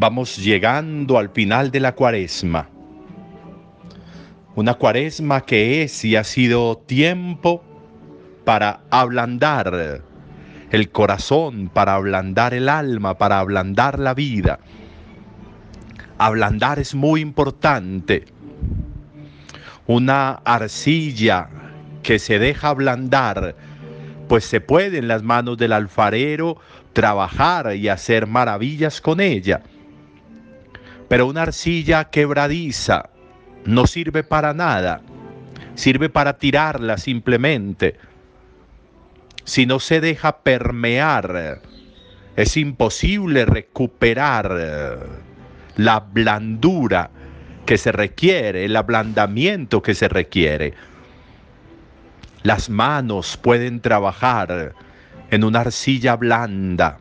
Vamos llegando al final de la cuaresma. Una cuaresma que es y ha sido tiempo para ablandar el corazón, para ablandar el alma, para ablandar la vida. Ablandar es muy importante. Una arcilla que se deja ablandar, pues se puede en las manos del alfarero trabajar y hacer maravillas con ella. Pero una arcilla quebradiza no sirve para nada, sirve para tirarla simplemente. Si no se deja permear, es imposible recuperar la blandura que se requiere, el ablandamiento que se requiere. Las manos pueden trabajar en una arcilla blanda.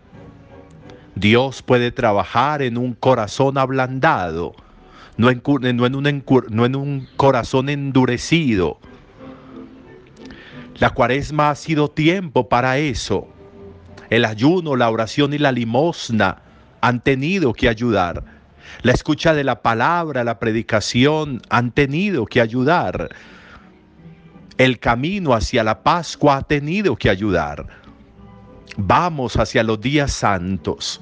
Dios puede trabajar en un corazón ablandado, no en, un, corazón endurecido. La cuaresma ha sido tiempo para eso. El ayuno, la oración y la limosna han tenido que ayudar. La escucha de la palabra, la predicación han tenido que ayudar. El camino hacia la Pascua ha tenido que ayudar. Vamos hacia los días santos.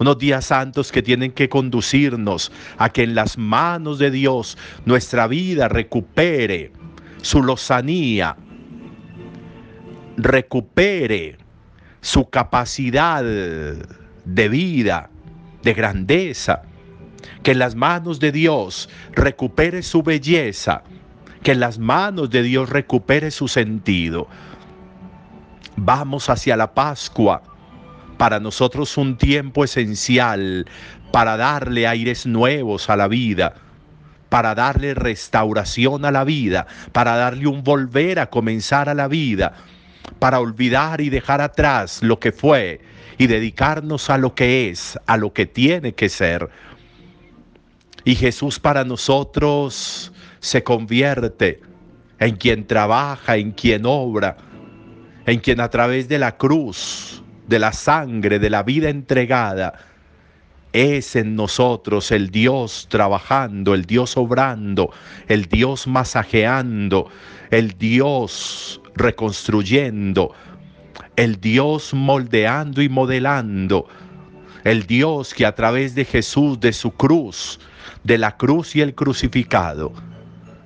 Unos días santos que tienen que conducirnos a que en las manos de Dios nuestra vida recupere su lozanía, recupere su capacidad de vida, de grandeza, que en las manos de Dios recupere su belleza, que en las manos de Dios recupere su sentido. Vamos hacia la Pascua, para nosotros un tiempo esencial para darle aires nuevos a la vida, para darle restauración a la vida, para darle un volver a comenzar a la vida, para olvidar y dejar atrás lo que fue y dedicarnos a lo que es, a lo que tiene que ser. Y Jesús para nosotros se convierte en quien trabaja, en quien obra, en quien a través de la cruz, de la sangre, de la vida entregada, es en nosotros el Dios trabajando, el Dios obrando, el Dios masajeando, el Dios reconstruyendo, el Dios moldeando y modelando, el Dios que a través de Jesús, de su cruz, de la cruz y el crucificado,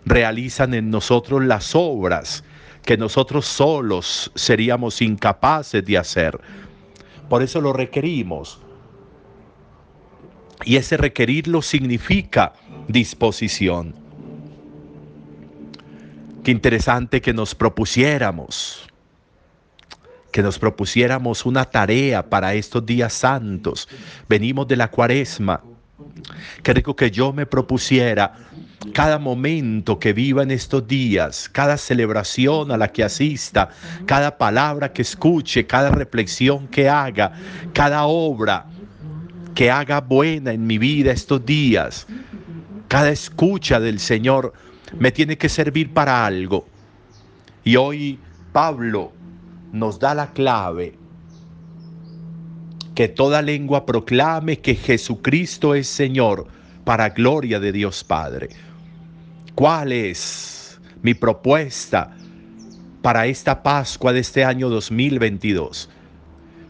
realizan en nosotros las obras que nosotros solos seríamos incapaces de hacer. Por eso lo requerimos. Y ese requerirlo significa disposición. Qué interesante que nos propusiéramos, que nos propusiéramos una tarea para estos días santos. Venimos de la cuaresma. Qué rico que yo me propusiera cada momento que viva en estos días, cada celebración a la que asista, cada palabra que escuche, cada reflexión que haga, cada obra que haga buena en mi vida estos días, cada escucha del Señor me tiene que servir para algo. Y hoy Pablo nos da la clave. Que toda lengua proclame que Jesucristo es Señor para gloria de Dios Padre. ¿Cuál es mi propuesta para esta Pascua de este año 2022?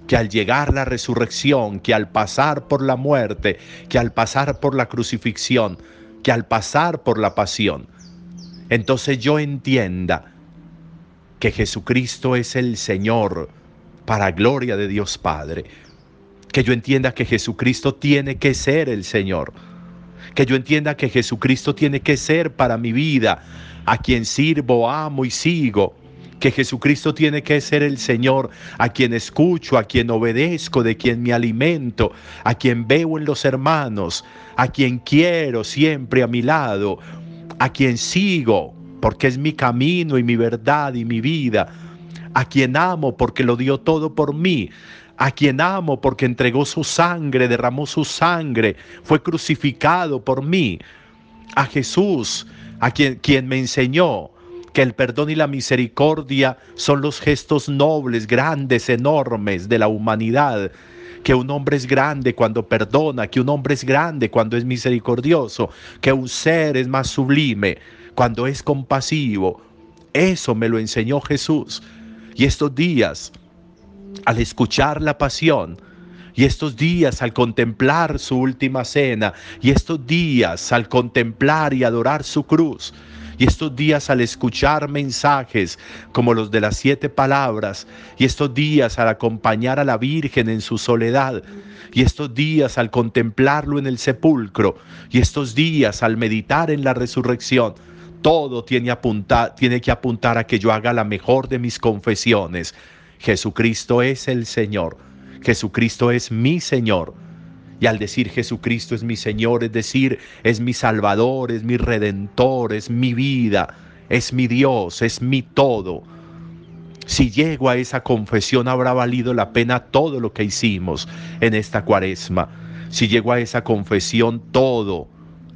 Que al llegar la resurrección, que al pasar por la muerte, que al pasar por la crucifixión, que al pasar por la pasión, entonces yo entienda que Jesucristo es el Señor para gloria de Dios Padre. Que yo entienda que Jesucristo tiene que ser el Señor que yo entienda que Jesucristo tiene que ser para mi vida, a quien sirvo, amo y sigo, que Jesucristo tiene que ser el Señor, a quien escucho, a quien obedezco, de quien me alimento, a quien veo en los hermanos, a quien quiero siempre a mi lado, a quien sigo, porque es mi camino y mi verdad y mi vida, a quien amo porque lo dio todo por mí, a quien amo porque entregó su sangre, derramó su sangre, fue crucificado por mí, a Jesús, a quien, quien me enseñó que el perdón y la misericordia son los gestos nobles, grandes, enormes de la humanidad, que un hombre es grande cuando perdona, que un hombre es grande cuando es misericordioso, que un ser es más sublime cuando es compasivo. Eso me lo enseñó Jesús. Y estos días, al escuchar la pasión, y estos días al contemplar su última cena, y estos días al contemplar y adorar su cruz, y estos días al escuchar mensajes como los de las siete palabras, y estos días al acompañar a la Virgen en su soledad, y estos días al contemplarlo en el sepulcro, y estos días al meditar en la resurrección, todo tiene, tiene que apuntar a que yo haga la mejor de mis confesiones. Jesucristo es el Señor. Jesucristo es mi Señor. Y al decir Jesucristo es mi Señor, es decir, es mi Salvador, es mi Redentor, es mi vida, es mi Dios, es mi todo. Si llego a esa confesión habrá valido la pena todo lo que hicimos en esta cuaresma. Si llego a esa confesión todo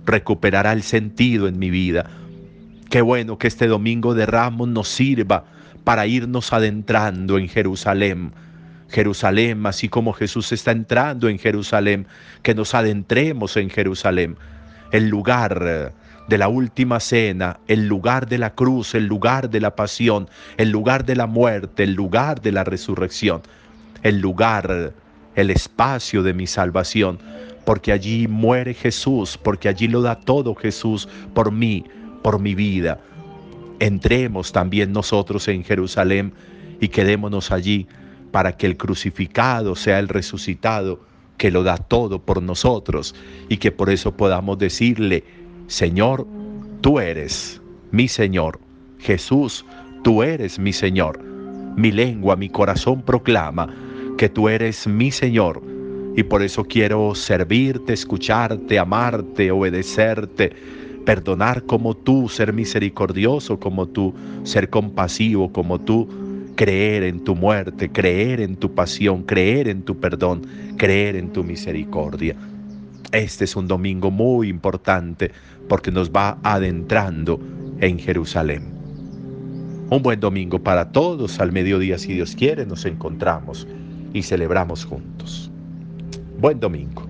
recuperará el sentido en mi vida. Qué bueno que este domingo de Ramos nos sirva para irnos adentrando en Jerusalén. Jerusalén, así como Jesús está entrando en Jerusalén, que nos adentremos en Jerusalén, el lugar de la última cena, el lugar de la cruz, el lugar de la pasión, el lugar de la muerte, el lugar de la resurrección, el lugar, el espacio de mi salvación, porque allí muere Jesús, porque allí lo da todo Jesús por mí, por mi vida. Entremos también nosotros en Jerusalén y quedémonos allí para que el crucificado sea el resucitado, que lo da todo por nosotros y que por eso podamos decirle, Señor, tú eres mi Señor. Jesús, tú eres mi Señor. Mi lengua, mi corazón proclama que tú eres mi Señor. Y por eso quiero servirte, escucharte, amarte, obedecerte, perdonar como tú, ser misericordioso como tú, ser compasivo como tú, creer en tu muerte, creer en tu pasión, creer en tu perdón, creer en tu misericordia. Este es un domingo muy importante porque nos va adentrando en Jerusalén. Un buen domingo para todos. Al mediodía, si Dios quiere, nos encontramos y celebramos juntos. Buen domingo.